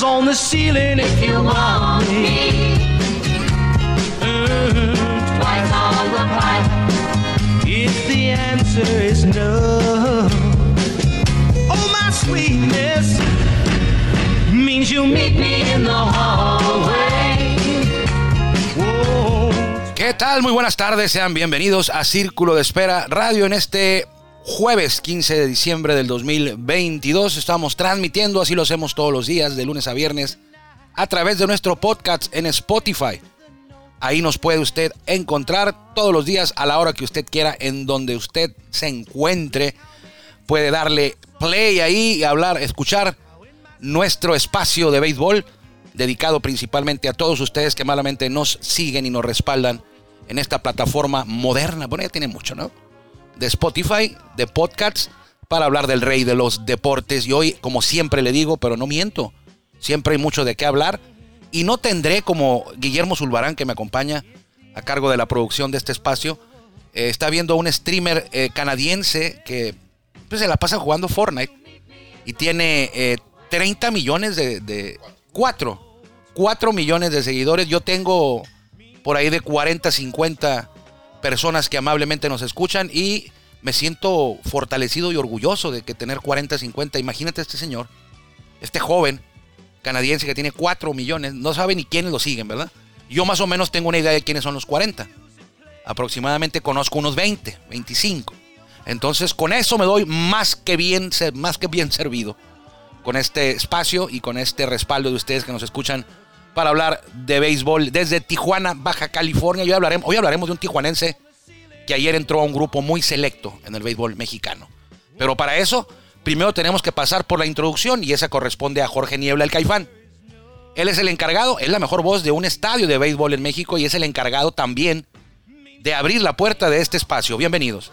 times on the ceiling if you want me. Mm, twice on the pipe. If the answer is no, oh, my sweetness means you'll meet me in the hallway. Whoa. ¿Qué tal? Muy buenas tardes, sean bienvenidos a Círculo de Espera Radio en este jueves 15 de diciembre del 2022. Estamos transmitiendo, así lo hacemos todos los días, de lunes a viernes, a través de nuestro podcast en Spotify. Ahí nos puede usted encontrar todos los días a la hora que usted quiera, en donde usted se encuentre. Puede darle play ahí y hablar, escuchar nuestro espacio de béisbol, dedicado principalmente a todos ustedes que malamente nos siguen y nos respaldan en esta plataforma moderna. Bueno, ya tiene mucho, ¿no? De Spotify, de podcasts, para hablar del rey de los deportes. Y hoy, como siempre le digo, pero no miento, siempre hay mucho de qué hablar. Y no tendré como Guillermo Zulbarán, que me acompaña a cargo de la producción de este espacio. eh, está viendo un streamer eh, canadiense que pues, se la pasa jugando Fortnite y tiene eh, 30 millones de, de 4, 4 millones de seguidores. Yo tengo por ahí de 40, 50 personas que amablemente nos escuchan y me siento fortalecido y orgulloso de que tener 40, 50. Imagínate este señor, este joven canadiense que tiene 4 millones, no sabe ni quiénes lo siguen, ¿verdad? Yo más o menos tengo una idea de quiénes son los 40. Aproximadamente conozco unos 20, 25. Entonces con eso me doy más que bien, más que bien servido con este espacio y con este respaldo de ustedes que nos escuchan para hablar de béisbol desde Tijuana, Baja California. Hoy hablaremos, hoy hablaremos de un tijuanense que ayer entró a un grupo muy selecto en el béisbol mexicano. Pero para eso, primero tenemos que pasar por la introducción y esa corresponde a Jorge Niebla, el Caifán. Él es el encargado, es la mejor voz de un estadio de béisbol en México y es el encargado también de abrir la puerta de este espacio. Bienvenidos.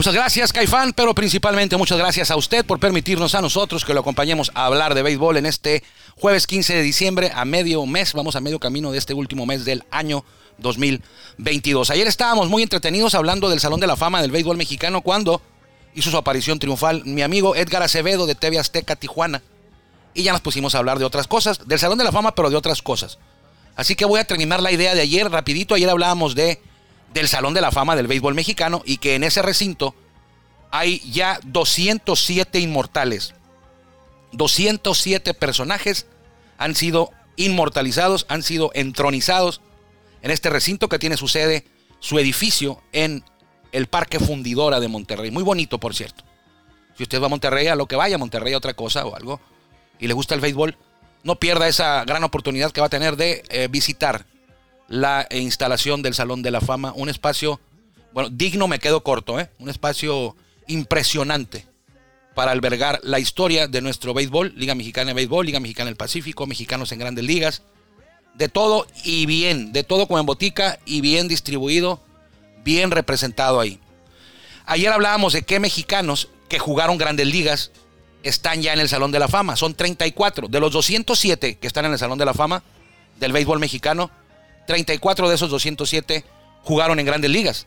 Muchas gracias, Caifán, pero principalmente muchas gracias a usted por permitirnos a nosotros que lo acompañemos a hablar de béisbol en este jueves 15 de diciembre, a medio mes, vamos a medio camino de este último mes del año 2022. Ayer estábamos muy entretenidos hablando del Salón de la Fama del béisbol mexicano cuando hizo su aparición triunfal mi amigo Edgar Acevedo de TV Azteca Tijuana. Y ya nos pusimos a hablar de otras cosas, del Salón de la Fama, pero de otras cosas. Así que voy a terminar la idea de ayer rapidito. Ayer hablábamos de del Salón de la Fama del béisbol mexicano y que en ese recinto hay ya 207 inmortales. 207 personajes han sido inmortalizados, han sido entronizados en este recinto que tiene su sede, su edificio en el Parque Fundidora de Monterrey. Muy bonito, por cierto. Si usted va a Monterrey, a lo que vaya, a Monterrey otra cosa o algo, y le gusta el béisbol, no pierda esa gran oportunidad que va a tener de eh, visitar la instalación del Salón de la Fama. Un espacio, bueno, digno me quedo corto, ¿eh? Un espacio impresionante para albergar la historia de nuestro béisbol, Liga Mexicana de Béisbol, Liga Mexicana del Pacífico, mexicanos en grandes ligas, de todo y bien, de todo como en botica y bien distribuido, bien representado ahí. Ayer hablábamos de qué mexicanos que jugaron grandes ligas están ya en el Salón de la Fama. Son 34. De los 207 que están en el Salón de la Fama del béisbol mexicano, 34 de esos 207 jugaron en grandes ligas.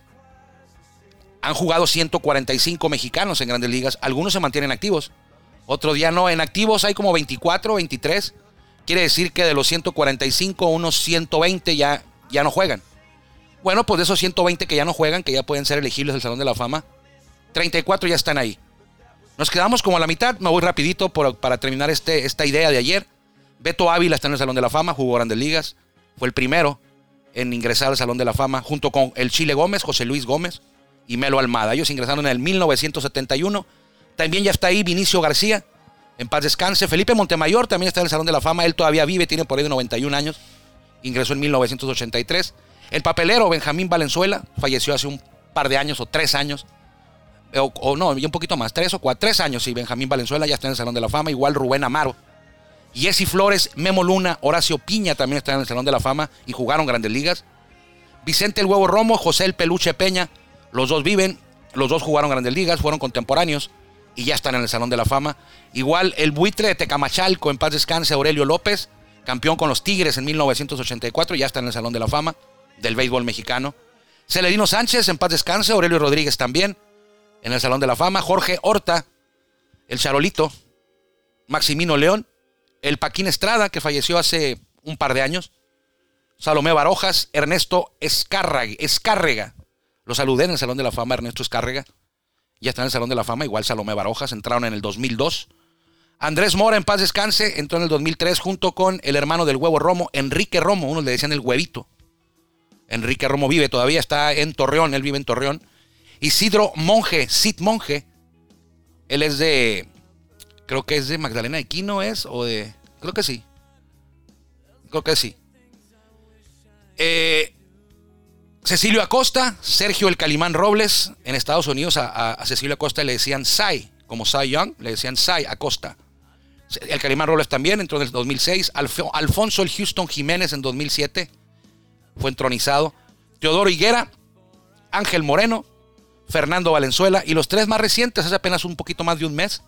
Han jugado 145 mexicanos en grandes ligas. Algunos se mantienen activos. Otros ya no. En activos hay como 24, 23. Quiere decir que de los 145, unos 120 ya, ya no juegan. Bueno, pues de esos 120 que ya no juegan, que ya pueden ser elegibles del Salón de la Fama, 34 ya están ahí. Nos quedamos como a la mitad. Me voy rapidito para terminar este, esta idea de ayer. Beto Ávila está en el Salón de la Fama, jugó grandes ligas. Fue el primero en ingresar al Salón de la Fama junto con el Chile Gómez, José Luis Gómez y Melo Almada. Ellos ingresaron en el 1971. También ya está ahí Vinicio García, En paz descanse. Felipe Montemayor también está en el Salón de la Fama. Él todavía vive, tiene por ahí de 91 años. Ingresó en 1983. El papelero Benjamín Valenzuela falleció hace un par de años o tres años. O, no, y un poquito más, tres o cuatro, tres años. Y Benjamín Valenzuela ya está en el Salón de la Fama. Igual Rubén Amaro. Jesse Flores, Memo Luna, Horacio Piña también están en el Salón de la Fama y jugaron grandes ligas. Vicente el Huevo Romo, José el Peluche Peña, los dos viven, los dos jugaron grandes ligas, fueron contemporáneos y ya están en el Salón de la Fama. Igual el buitre de Tecamachalco, en paz descanse, Aurelio López, campeón con los Tigres en 1984, ya está en el Salón de la Fama del béisbol mexicano. Celedino Sánchez, en paz descanse, Aurelio Rodríguez también, en el Salón de la Fama. Jorge Horta, el Charolito, Maximino León, el Paquín Estrada, que falleció hace un par de años, Salomé Barojas, Ernesto Escárraga, Escárrega. Lo saludé en el Salón de la Fama, Ernesto Escárrega. Ya está en el Salón de la Fama, igual Salomé Barojas, entraron en el 2002. Andrés Mora, en paz descanse, entró en el 2003 junto con el hermano del huevo Romo, Enrique Romo, uno le decían el huevito. Enrique Romo vive todavía, está en Torreón, él vive en Torreón. Isidro Monje, Sid Monje, él es de, creo que es de Magdalena de Quino, ¿es? O de, creo que sí. Creo que sí. Eh, Cecilio Acosta, Sergio el Calimán Robles, en Estados Unidos a, Cecilio Acosta le decían Sai, como Sai Young, le decían Sai Acosta. El Calimán Robles también entró en el 2006. Alfonso el Houston Jiménez en 2007 fue entronizado. Teodoro Higuera, Ángel Moreno, Fernando Valenzuela y los tres más recientes, hace apenas un poquito más de un mes,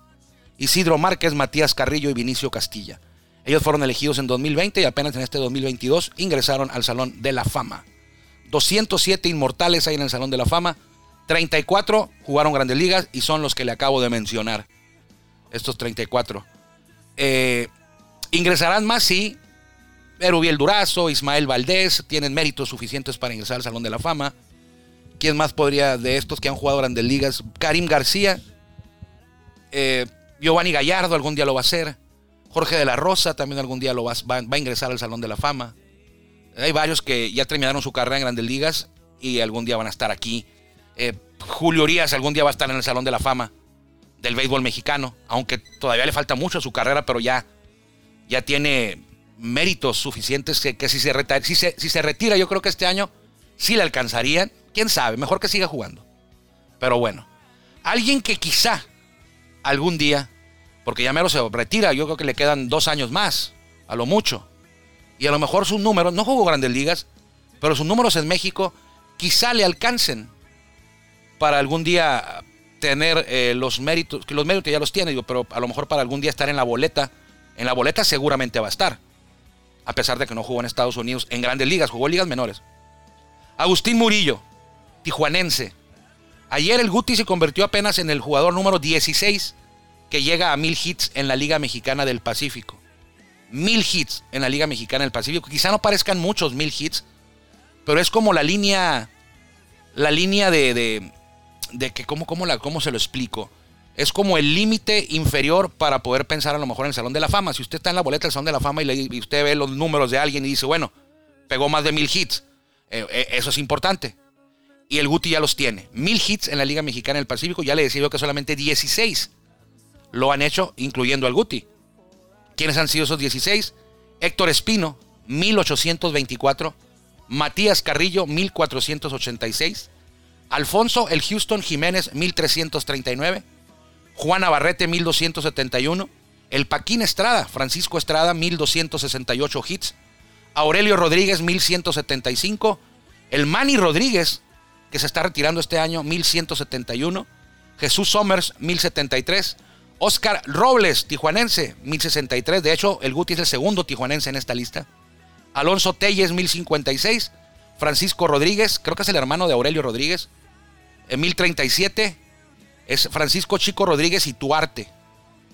Isidro Márquez, Matías Carrillo y Vinicio Castilla. Ellos fueron elegidos en 2020 y apenas en este 2022 ingresaron al Salón de la Fama. 207 inmortales hay en el Salón de la Fama. 34 jugaron grandes ligas y son los que le acabo de mencionar. Estos 34. Eh, ingresarán más, sí. Erubiel Durazo, Ismael Valdés tienen méritos suficientes para ingresar al Salón de la Fama. ¿Quién más podría de estos que han jugado grandes ligas? Karim García. Eh, Giovanni Gallardo algún día lo va a hacer. Jorge de la Rosa también algún día lo va, a ingresar al Salón de la Fama. Hay varios que ya terminaron su carrera en grandes ligas y algún día van a estar aquí. Eh, Julio Urias algún día va a estar en el Salón de la Fama del béisbol mexicano, aunque todavía le falta mucho a su carrera, pero ya, ya tiene méritos suficientes que, si, se retira, si, si se retira, yo creo que este año sí le alcanzarían. Quién sabe, mejor que siga jugando. Pero bueno, alguien que quizá algún día porque ya mero se retira, yo creo que le quedan dos años más, a lo mucho. Y a lo mejor sus números, no jugó grandes ligas, pero sus números en México quizá le alcancen para algún día tener eh, los méritos, que los méritos ya los tiene, pero a lo mejor para algún día estar en la boleta. En la boleta seguramente va a estar, a pesar de que no jugó en Estados Unidos en grandes ligas, jugó ligas menores. Agustín Murillo, tijuanense. Ayer el Guti se convirtió apenas en el jugador número 16 que llega a mil hits en la Liga Mexicana del Pacífico. Mil hits en la Liga Mexicana del Pacífico. Quizá no parezcan muchos mil hits, pero es como la línea, la línea de, de, que, ¿cómo, cómo, la, ¿cómo se lo explico? Es como el límite inferior para poder pensar a lo mejor en el Salón de la Fama. Si usted está en la boleta del Salón de la Fama y, usted ve los números de alguien y dice, bueno, pegó más de mil hits, eh, eh, eso es importante. Y el Guti ya los tiene. Mil hits en la Liga Mexicana del Pacífico. Ya le decía yo que solamente 16 lo han hecho, incluyendo al Guti. ¿Quiénes han sido esos 16? Héctor Espino, 1824. Matías Carrillo, 1486. Alfonso el Houston Jiménez, 1339. Juan Navarrete, 1271. El Paquín Estrada, Francisco Estrada, 1268 hits. Aurelio Rodríguez, 1175. El Manny Rodríguez, que se está retirando este año, 1171. Jesús Somers, 1073. Oscar Robles, tijuanense, 1063. De hecho, el Guti es el segundo tijuanense en esta lista. Alonso Telles, 1056. Francisco Rodríguez, creo que es el hermano de Aurelio Rodríguez, en 1037. Es Francisco Chico Rodríguez y Tuarte,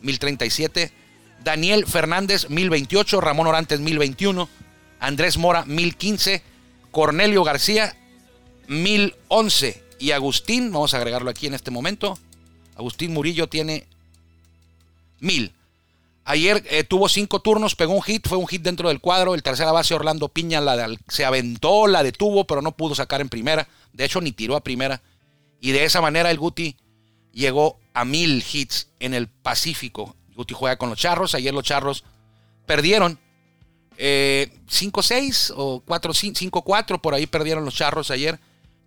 1037. Daniel Fernández, 1028. Ramón Orantes, 1021. Andrés Mora, 1015. Cornelio García, 1011. Y Agustín, vamos a agregarlo aquí en este momento. Agustín Murillo tiene mil. Ayer eh, tuvo cinco turnos, pegó un hit, fue un hit dentro del cuadro. El tercera base Orlando Piña se aventó, la detuvo, pero no pudo sacar en primera. De hecho, ni tiró a primera. Y de esa manera el Guti llegó a mil hits en el Pacífico Guti juega con los Charros. Ayer los Charros perdieron eh, 5-6 o 5-4. Por ahí perdieron los Charros ayer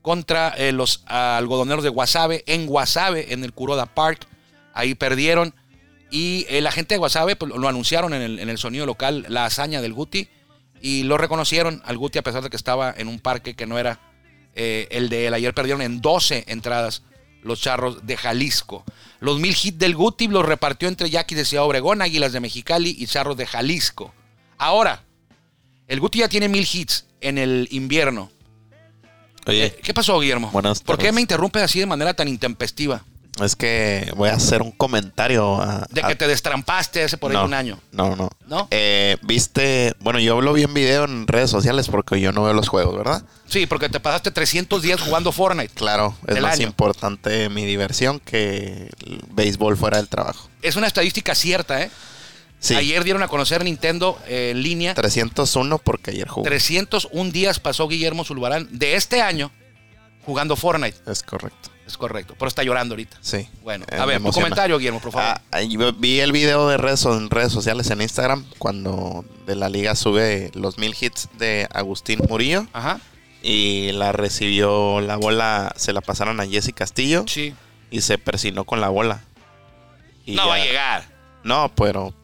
contra eh, los algodoneros de Guasave en Guasave, en el Kuroda Park. Ahí perdieron. Y eh, la gente de Guasave pues, lo anunciaron en el, en el sonido local, la hazaña del Guti. Y lo reconocieron al Guti a pesar de que estaba en un parque que no era eh, el de él. Ayer perdieron en 12 entradas los charros de Jalisco. Los mil hits del Guti los repartió entre Yaquis de Ciudad Obregón, Águilas de Mexicali y charros de Jalisco. Ahora, el Guti ya tiene mil hits en el invierno. Oye, Eh, ¿Qué pasó, Guillermo? Buenas ¿Por qué me interrumpes así de manera tan intempestiva? es que voy a hacer un comentario. A, De a- que te destrampaste hace por ahí no, un año. No, no. ¿No? Eh, Viste, bueno, yo lo vi en video en redes sociales porque yo no veo los juegos, ¿verdad? Sí, porque te pasaste 300 días jugando Fortnite. Claro, es más año. importante mi diversión que el béisbol fuera del trabajo. Es una estadística cierta, ¿eh? Sí, Ayer dieron a conocer Nintendo eh, en línea. 301 porque ayer jugó. 301 días pasó Guillermo Zulbarán de este año jugando Fortnite. Es correcto. Es correcto, pero está llorando ahorita. Sí. Bueno, Eh, a ver, tu comentario, Guillermo, por favor. Ah, vi el video de redes, en redes sociales en Instagram cuando de la liga sube los mil hits de Agustín Murillo Ajá. y la recibió la bola, se la pasaron a Jesse Castillo Sí. y se persinó con la bola. Y no ya- va a llegar. No, pero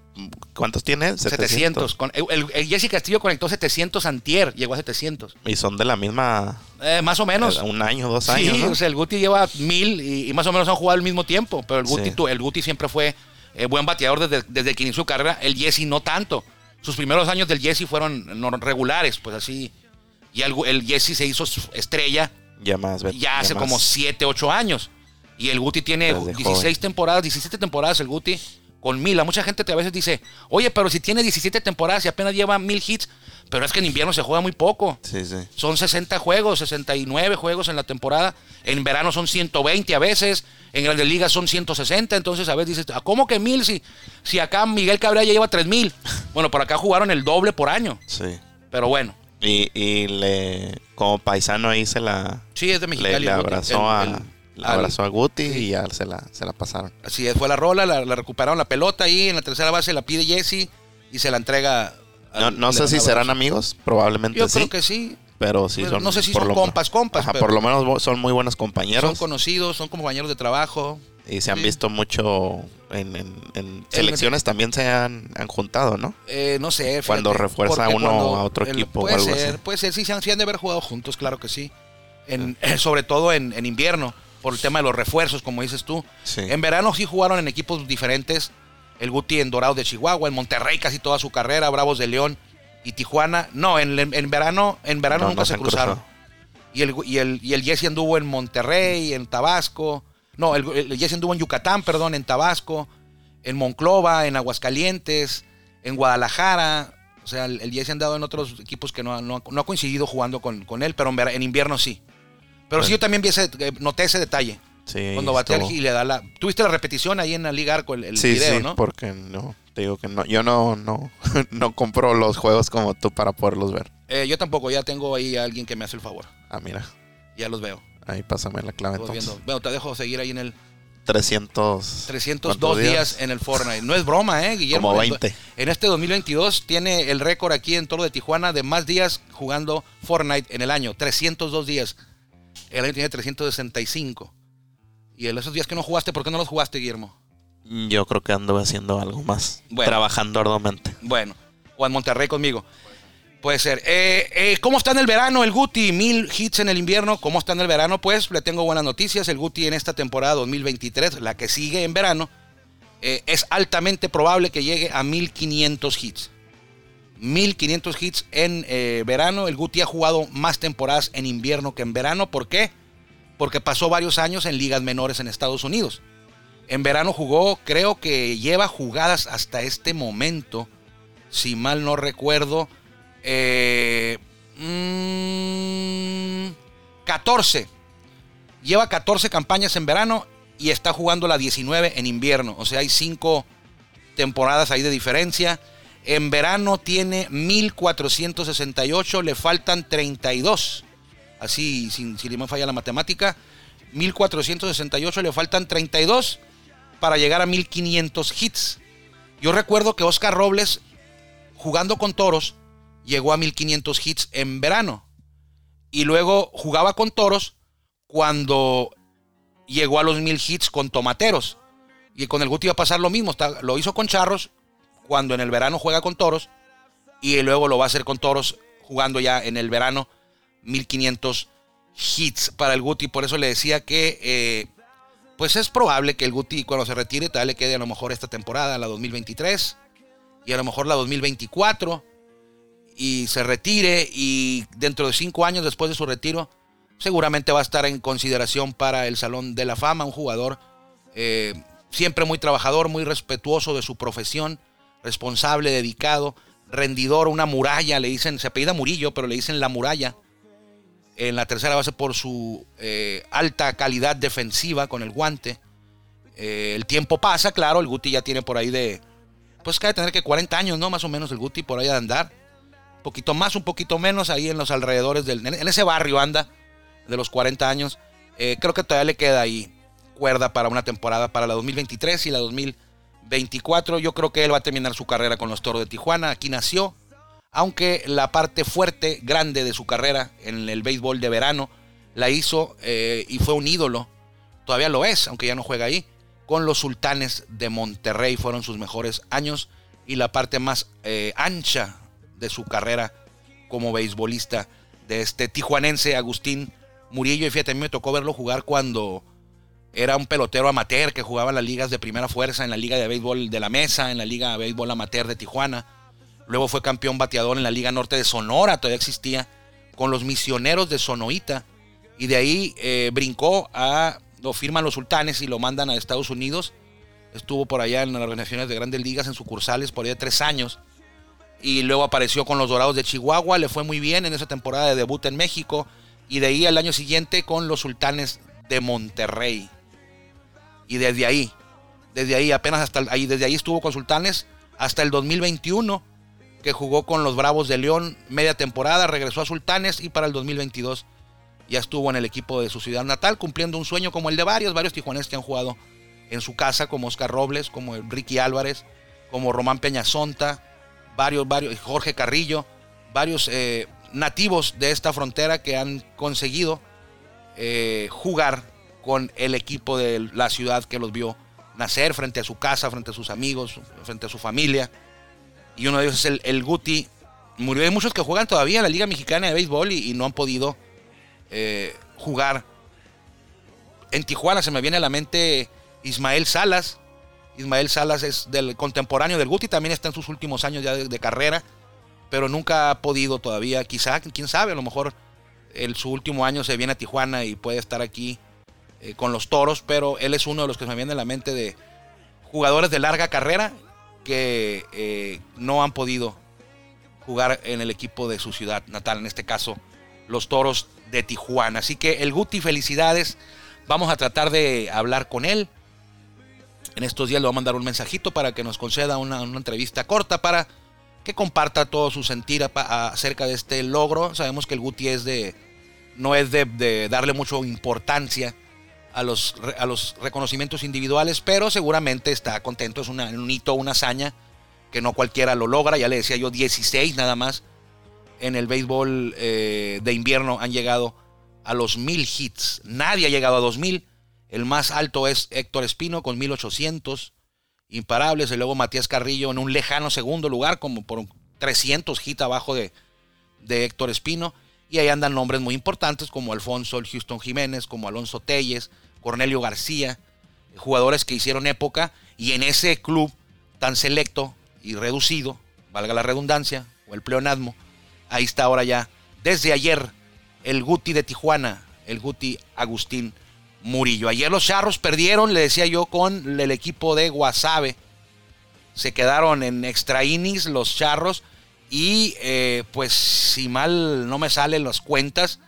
¿cuántos tiene él? 700. Con, el, Jesse Castillo conectó 700 antier, llegó a 700. Y son de la misma, Eh, más o menos. un año, dos Sí, años, ¿no? o sea, el Guti lleva mil y, y más o menos han jugado al mismo tiempo. Pero el Guti, Sí. el Guti siempre fue eh, buen bateador desde, desde que inició su carrera. El Jesse no tanto. Sus primeros años del Jesse fueron no- regulares, pues así. Y el, el Jesse se hizo estrella ya más, ya hace más- como 7, 8 años. Y el Guti tiene Desde 16 joven. temporadas, 17 temporadas el Guti con mil. A mucha gente te a veces dice, oye, pero si tiene 17 temporadas y apenas lleva mil hits, pero es que en invierno se juega muy poco. Sí, sí. Son 60 juegos, 69 juegos en la temporada. En verano son 120 a veces. En Grandes Ligas son 160. Entonces a veces dices, "¿Ah, ¿cómo que mil? Si, si acá Miguel Cabrera ya lleva 3000. Bueno, por acá jugaron el doble por año. Sí. Pero bueno, Y, y le, como paisano ahí se la, sí, es de Mexicali. le abrazó, El- a, el- al- abrazó a Guti sí. y ya se la, se la pasaron. Así es, fue la rola, la, la recuperaron la pelota ahí en la tercera base, la pide Jesse y se la entrega. al- No, no sé si serán amigos, probablemente Yo sí. creo que sí. Pero sí Pero son. no sé si son compas, compas, Ajá, pero- por lo menos son muy buenos Son compañeros. conocidos, son compañeros de trabajo. y se han sí. visto mucho en, en- en selecciones también se han, han juntado, ¿no? Eh, no sé. fíjate, Cuando refuerza uno cuando a otro el- equipo o Puede algo ser, así. puede ser, sí, se han, sí han de haber jugado juntos, claro que sí. En, sobre todo en, en invierno, por el tema de los refuerzos, como dices tú. Sí. En verano sí jugaron en equipos diferentes. El Guti en Dorados de Chihuahua, en Monterrey casi toda su carrera, Bravos de León y Tijuana. No, en, en verano, en verano No, nunca no se cruzaron. cruzado. Y el, y, el, y el Jesse anduvo en Monterrey, en Tabasco. No, el, el Jesse anduvo en Yucatán, perdón, en Tabasco, en Monclova, en Aguascalientes, en Guadalajara. O sea, el, el Jesse ha andado en otros equipos que no, no, ha- no ha coincidido jugando con, con él, pero en, en invierno sí. Pero sí, yo también vi ese- eh, noté ese detalle. Sí, Cuando batea estuvo- y le da la. Tuviste la repetición ahí en la Liga Arco, el, el sí, video, sí, ¿no? porque no, te digo que no, yo no, no, no compro los juegos como tú para poderlos ver. Eh, yo tampoco, ya tengo ahí a alguien que me hace el favor. Ah, mira, Ya los veo. ahí pásame la clave entonces. viendo. Bueno, te dejo seguir ahí en el 300. 302 ¿cuántos días? en el Fortnite. No es broma, ¿eh, Guillermo? Como En- 20. En este 2022 tiene el récord aquí en Toro de Tijuana de más días jugando Fortnite en el año. 302 días. El año tiene 365. Y en esos días que no jugaste, ¿por qué no los jugaste, Guillermo? Yo creo que ando haciendo algo más. Bueno. Trabajando arduamente. Bueno, o en Monterrey conmigo. Puede ser. Eh, eh, ¿Cómo está en el verano el Guti? Mil hits en el invierno. ¿Cómo está en el verano? Pues le tengo buenas noticias. El Guti en esta temporada 2023, la que sigue en verano, eh, es altamente probable que llegue a 1500 hits. 1500 hits en eh, verano. El Guti ha jugado más temporadas en invierno que en verano. ¿Por qué? Porque pasó varios años en ligas menores en Estados Unidos. En verano jugó, creo que lleva jugadas hasta este momento, si mal no recuerdo, eh, mm, 14. Lleva 14 campañas en verano y está jugando la 19 en invierno. O sea, hay 5 temporadas ahí de diferencia. En verano tiene 1468, le faltan 32. Así, sin, si me falla la matemática. 1468, le faltan 32 para llegar a 1500 hits. Yo recuerdo que Oscar Robles, jugando con toros, llegó a 1500 hits en verano. Y luego jugaba con toros cuando llegó a los 1000 hits con tomateros. Y con el Guti iba a pasar lo mismo. Lo hizo con charros cuando en el verano juega con toros. Y luego lo va a hacer con toros jugando ya en el verano 1500 hits para el Guti. Por eso le decía que eh, pues es probable que el Guti cuando se retire tal le quede a lo mejor esta temporada, la 2023 y a lo mejor la 2024 y se retire y dentro de cinco años después de su retiro seguramente va a estar en consideración para el Salón de la Fama, un jugador eh, siempre muy trabajador, muy respetuoso de su profesión, responsable, dedicado, rendidor, una muralla, le dicen, se apellida Murillo, pero le dicen la muralla. En la tercera base por su eh, alta calidad defensiva con el guante. Eh, el tiempo pasa, claro, el Guti ya tiene por ahí de, pues que tener que 40 años, ¿no? Más o menos el Guti por ahí de andar. Un poquito más, un poquito menos, ahí en los alrededores del, en ese barrio anda, de los 40 años. Eh, creo que todavía le queda ahí cuerda para una temporada para la 2023 y la 2024. Yo creo que él va a terminar su carrera con los Toros de Tijuana. Aquí nació, aunque la parte fuerte, grande de su carrera en el béisbol de verano la hizo eh, y fue un ídolo. Todavía lo es, aunque ya no juega ahí. Con los Sultanes de Monterrey fueron sus mejores años y la parte más eh, ancha de su carrera como beisbolista de este tijuanense Agustín Murillo. Y fíjate, a mí me tocó verlo jugar cuando era un pelotero amateur que jugaba en las ligas de primera fuerza, en la liga de béisbol de la mesa, en la liga de béisbol amateur de Tijuana. Luego fue campeón bateador en la Liga Norte de Sonora, todavía existía, con los misioneros de Sonoita. Y de ahí eh, brincó a, lo firman los sultanes y lo mandan a Estados Unidos. Estuvo por allá en las organizaciones de grandes ligas, en sucursales, por allá tres años. Y luego apareció con los Dorados de Chihuahua, le fue muy bien en esa temporada de debut en México. Y de ahí al año siguiente con los Sultanes de Monterrey. Y desde ahí, desde ahí, apenas hasta ahí, desde ahí estuvo con Sultanes hasta el 2021, que jugó con los Bravos de León media temporada, regresó a Sultanes y para el 2022 ya estuvo en el equipo de su ciudad natal, cumpliendo un sueño como el de varios, varios tijuanes que han jugado en su casa, como Oscar Robles, como Ricky Álvarez, como Román Peñasonta, varios, varios, Jorge Carrillo, varios eh, nativos de esta frontera que han conseguido eh, jugar con el equipo de la ciudad que los vio nacer frente a su casa, frente a sus amigos, frente a su familia. Y uno de ellos es el, Guti. Murió. Hay muchos que juegan todavía en la Liga Mexicana de Béisbol y, no han podido eh, jugar. En Tijuana se me viene a la mente Ismael Salas. Ismael Salas es del contemporáneo del Guti, también está en sus últimos años ya de, carrera, pero nunca ha podido todavía. Quizá, quién sabe, a lo mejor en su último año se viene a Tijuana y puede estar aquí eh, con los toros, pero él es uno de los que me viene a la mente de jugadores de larga carrera que eh, no han podido jugar en el equipo de su ciudad natal, en este caso los toros de Tijuana. Así que el Guti, felicidades. Vamos a tratar de hablar con él. En estos días le voy a mandar un mensajito para que nos conceda una, entrevista corta para que comparta todo su sentir acerca de este logro. Sabemos que el Guti es de, no es de, darle mucha importancia a los, a los reconocimientos individuales, pero seguramente está contento. Es un hito, una hazaña que no cualquiera lo logra. Ya le decía yo, 16 nada más en el béisbol eh, de invierno han llegado a los mil hits. Nadie ha llegado a 2000. El más alto es Héctor Espino con 1800 imparables. Y luego Matías Carrillo en un lejano segundo lugar, como por 300 hits abajo de, de Héctor Espino. Y ahí andan nombres muy importantes como Alfonso el Houston Jiménez, como Alonso Telles, Cornelio García, jugadores que hicieron época y en ese club tan selecto y reducido, valga la redundancia, o el pleonasmo, ahí está ahora ya, desde ayer, el Guti de Tijuana, el Guti Agustín Murillo. Ayer los charros perdieron, le decía yo, con el equipo de Guasave. Se quedaron en extra innings los charros y eh, pues si mal no me salen las cuentas,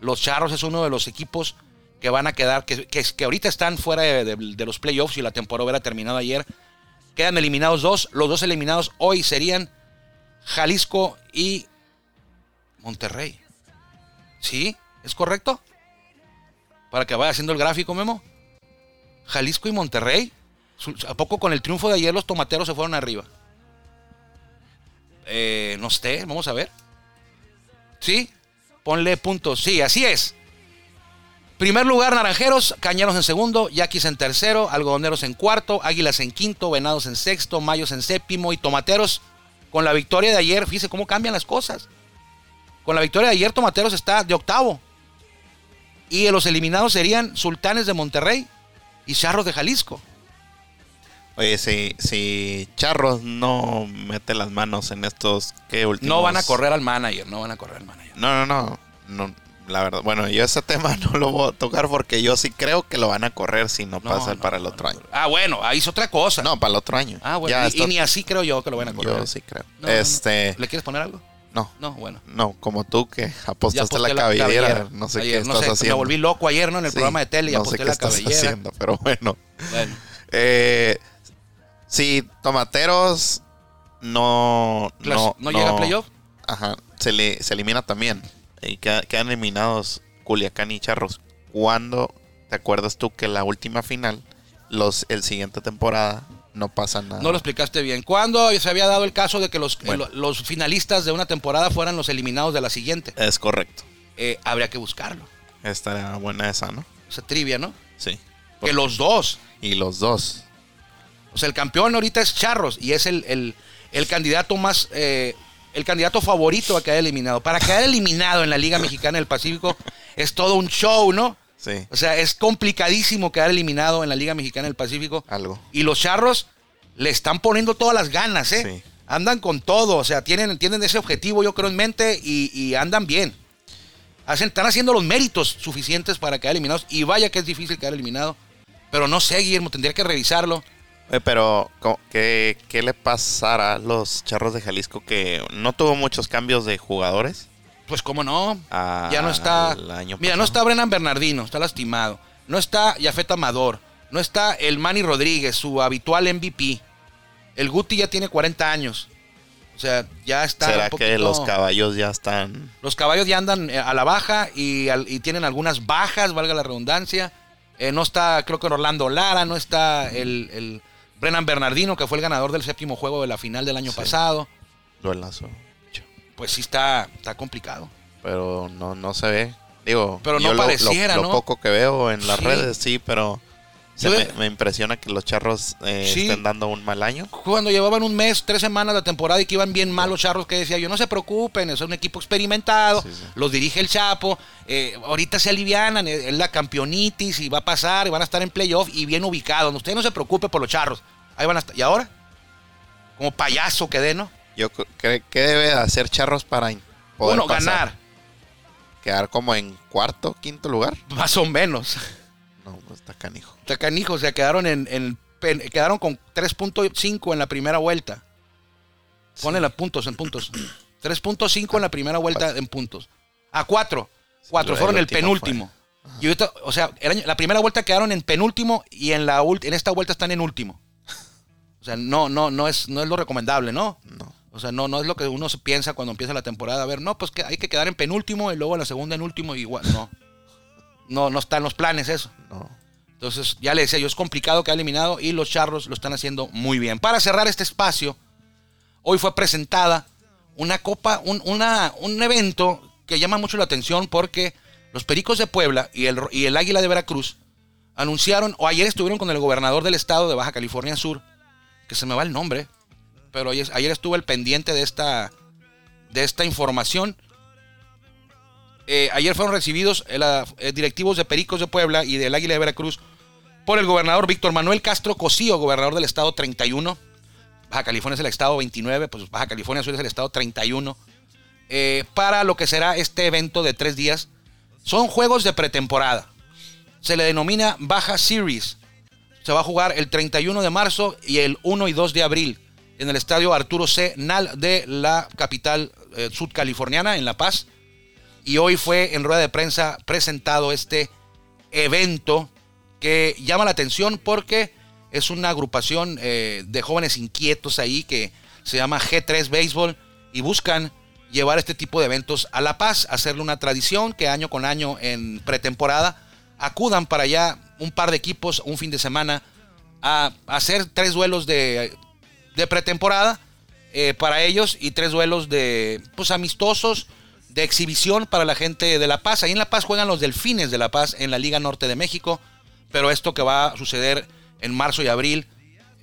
los Charros es uno de los equipos que van a quedar, que, que, ahorita están fuera de, los playoffs y la temporada hubiera terminado ayer. Quedan eliminados dos. Los dos eliminados hoy serían Jalisco y Monterrey. ¿Sí? ¿Es correcto? Para que vaya haciendo el gráfico, Memo. Jalisco y Monterrey. ¿A poco con el triunfo de ayer los tomateros se fueron arriba? Eh, no sé, vamos a ver. ¿Sí? Ponle puntos. Sí, así es. Primer lugar, Naranjeros, Cañeros en segundo, Yaquis en tercero, Algodoneros en cuarto, Águilas en quinto, Venados en sexto, Mayos en séptimo y Tomateros con la victoria de ayer. Fíjese cómo cambian las cosas. Con la victoria de ayer, Tomateros está de octavo. Y los eliminados serían Sultanes de Monterrey y Charros de Jalisco. Oye, si, si Charros no mete las manos en estos ¿qué últimos? No van a correr al manager, no van a correr al manager. No, no, no, no. La verdad, bueno, yo ese tema no lo voy a tocar porque yo sí creo que lo van a correr si no, No, pasa no, para el otro año. Ah, bueno, ahí es otra cosa. No, para el otro año. Ah, bueno, Ya y, ni así creo yo que lo van a correr. Yo sí creo. Este, ¿Le quieres poner algo? no, No, bueno. no, como tú que apostaste la cabellera, no sé Ayer, qué no estás sé, haciendo. Me volví loco ayer, ¿no? En el Sí, programa de tele y no aposté sé qué la estás cabellera. haciendo, pero bueno. Bueno, Eh, si Tomateros no, no, ¿no llega a playoff? Ajá, se, le, se elimina también. Y queda- quedan eliminados Culiacán y Charros. ¿Cuándo te acuerdas tú que la última final, los el siguiente temporada, no pasa nada? no lo explicaste bien. ¿Cuándo se había dado el caso de que los, Bueno. eh, lo- los finalistas de una temporada fueran los eliminados de la siguiente? Es correcto. Eh, habría que buscarlo. Estaría buena esa, ¿no? Esa trivia, ¿no? Sí. Que los dos. Y los dos. O sea, el campeón ahorita es Charros y es el, el- el candidato más. eh, el candidato favorito a quedar eliminado. Para quedar eliminado en la Liga Mexicana del Pacífico es todo un show, ¿no? Sí, O sea, es complicadísimo quedar eliminado en la Liga Mexicana del Pacífico. algo. Y los charros le están poniendo todas las ganas, ¿eh? Sí. Andan con todo, o sea, tienen, tienen ese objetivo, yo creo, en mente y, y andan bien. Hacen, están haciendo los méritos suficientes para quedar eliminados. Y vaya que es difícil quedar eliminado. Pero no sé, Guillermo, tendría que revisarlo. Eh, pero, ¿cómo- ¿qué, ¿qué le pasará a los Charros de Jalisco que no tuvo muchos cambios de jugadores? Pues cómo no. a- ya no está. Mira, no está Brennan Bernardino, está lastimado. No está Yafet Amador. No está el Manny Rodríguez, su habitual MVP. El Guti ya tiene 40 años. O sea, ya está. ¿Será un que los caballos ya están Los caballos ya andan eh, a la baja y tienen algunas bajas, valga la redundancia. Eh, no está, creo que Orlando Lara, no está el, el Brennan Bernardino, que fue el ganador del séptimo juego de la final del año Sí. pasado. duelazo? Pues sí está, está complicado. Pero no, no se ve. Digo, Pero no yo lo- lo- pareciera, lo, ¿no? poco que veo en las Sí. redes, sí, pero se me, me impresiona que los charros eh, Sí. estén dando un mal año. Cuando llevaban un mes, tres semanas de temporada y que iban bien mal los charros, que decía yo, no se preocupen, es un equipo experimentado, Sí, sí. los dirige el Chapo, eh, ahorita se alivianan, eh, es la campeonitis y va a pasar, y van a estar en playoff y bien ubicados. Usted no se preocupe por los charros, ahí van a estar. ¿Y ahora? Como payaso quedé, ¿no? Yo cre- ¿Qué debe de hacer charros para poder Uno, pasar? ganar, ¿Quedar como en cuarto, quinto lugar? más o menos. No, pues está canijo. Está canijo, o sea, quedaron en, en- quedaron con 3.5 en la primera vuelta. Ponle los puntos en puntos. 3.5 en la primera vuelta en puntos. A 4. 4 el fueron el último penúltimo. Y ahorita, o sea, el año- la primera vuelta quedaron en penúltimo y en la en esta vuelta están en último. O sea, no, no, no es, no es lo recomendable, ¿no? No. O sea, no, no es lo que uno se piensa cuando empieza la temporada. A ver, no, pues que hay que quedar en penúltimo y luego en la segunda en último, igual. No. No, no está en los planes eso. No. Entonces, ya le decía yo, es complicado que ha eliminado y los charros lo están haciendo muy bien. Para cerrar este espacio, hoy fue presentada una copa, un, una- un evento que llama mucho la atención porque los Pericos de Puebla y el, y el Águila de Veracruz anunciaron, o ayer estuvieron con el gobernador del estado de Baja California Sur, que se me va el nombre, pero ayer, ayer estuve el pendiente de esta, de esta información. Eh, ayer fueron recibidos eh, eh, directivos de Pericos de Puebla y del Águila de Veracruz por el gobernador Víctor Manuel Castro Cosío, gobernador del estado 31. Baja California es el estado 29, pues Baja California Sur es el estado 31. eh, para lo que será este evento de tres días. Son juegos de pretemporada. Se le denomina Baja Series. Se va a jugar el 31 de marzo y el 1 y 2 de abril en el estadio Arturo C. Nal de la capital sudcaliforniana, en La Paz. Y hoy fue en rueda de prensa presentado este evento que llama la atención porque es una agrupación eh, de jóvenes inquietos ahí que se llama G3 Béisbol y buscan llevar este tipo de eventos a La Paz, hacerle una tradición que año con año en pretemporada acudan para allá un par de equipos un fin de semana a hacer tres duelos de, de pretemporada eh, para ellos y tres duelos de pues amistosos de exhibición para la gente de La Paz. Ahí en La Paz juegan los Delfines de La Paz en la Liga Norte de México, pero esto que va a suceder en marzo y abril,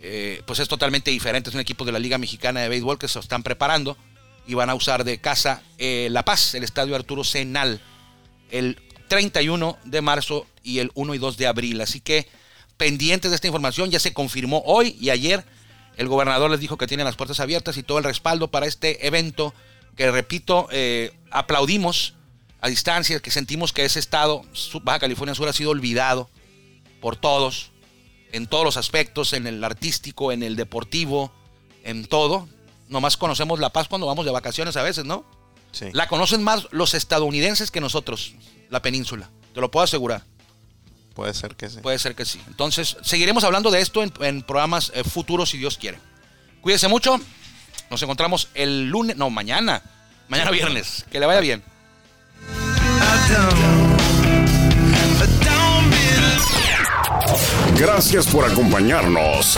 eh, pues es totalmente diferente. Es un equipo de la Liga Mexicana de Béisbol que se están preparando y van a usar de casa eh, La Paz, el estadio Arturo Senal, el 31 de marzo y el 1 y 2 de abril. Así que pendientes de esta información, ya se confirmó hoy y ayer. El gobernador les dijo que tienen las puertas abiertas y todo el respaldo para este evento que, repito, eh, aplaudimos a distancia, que sentimos que ese estado, Baja California Sur, ha sido olvidado por todos, en todos los aspectos, en el artístico, en el deportivo, en todo. Nomás conocemos La Paz cuando vamos de vacaciones a veces, ¿no? Sí. La conocen más los estadounidenses que nosotros, la península. Te lo puedo asegurar. Puede ser que sí. Puede ser que sí. Entonces, seguiremos hablando de esto en, en programas eh, futuros, si Dios quiere. Cuídese mucho. Nos encontramos el lunes, no, mañana. Mañana viernes. Que le vaya bien. Gracias por acompañarnos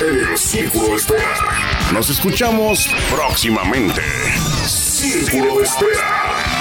en el Círculo de Espera. Nos escuchamos próximamente. Círculo de Espera.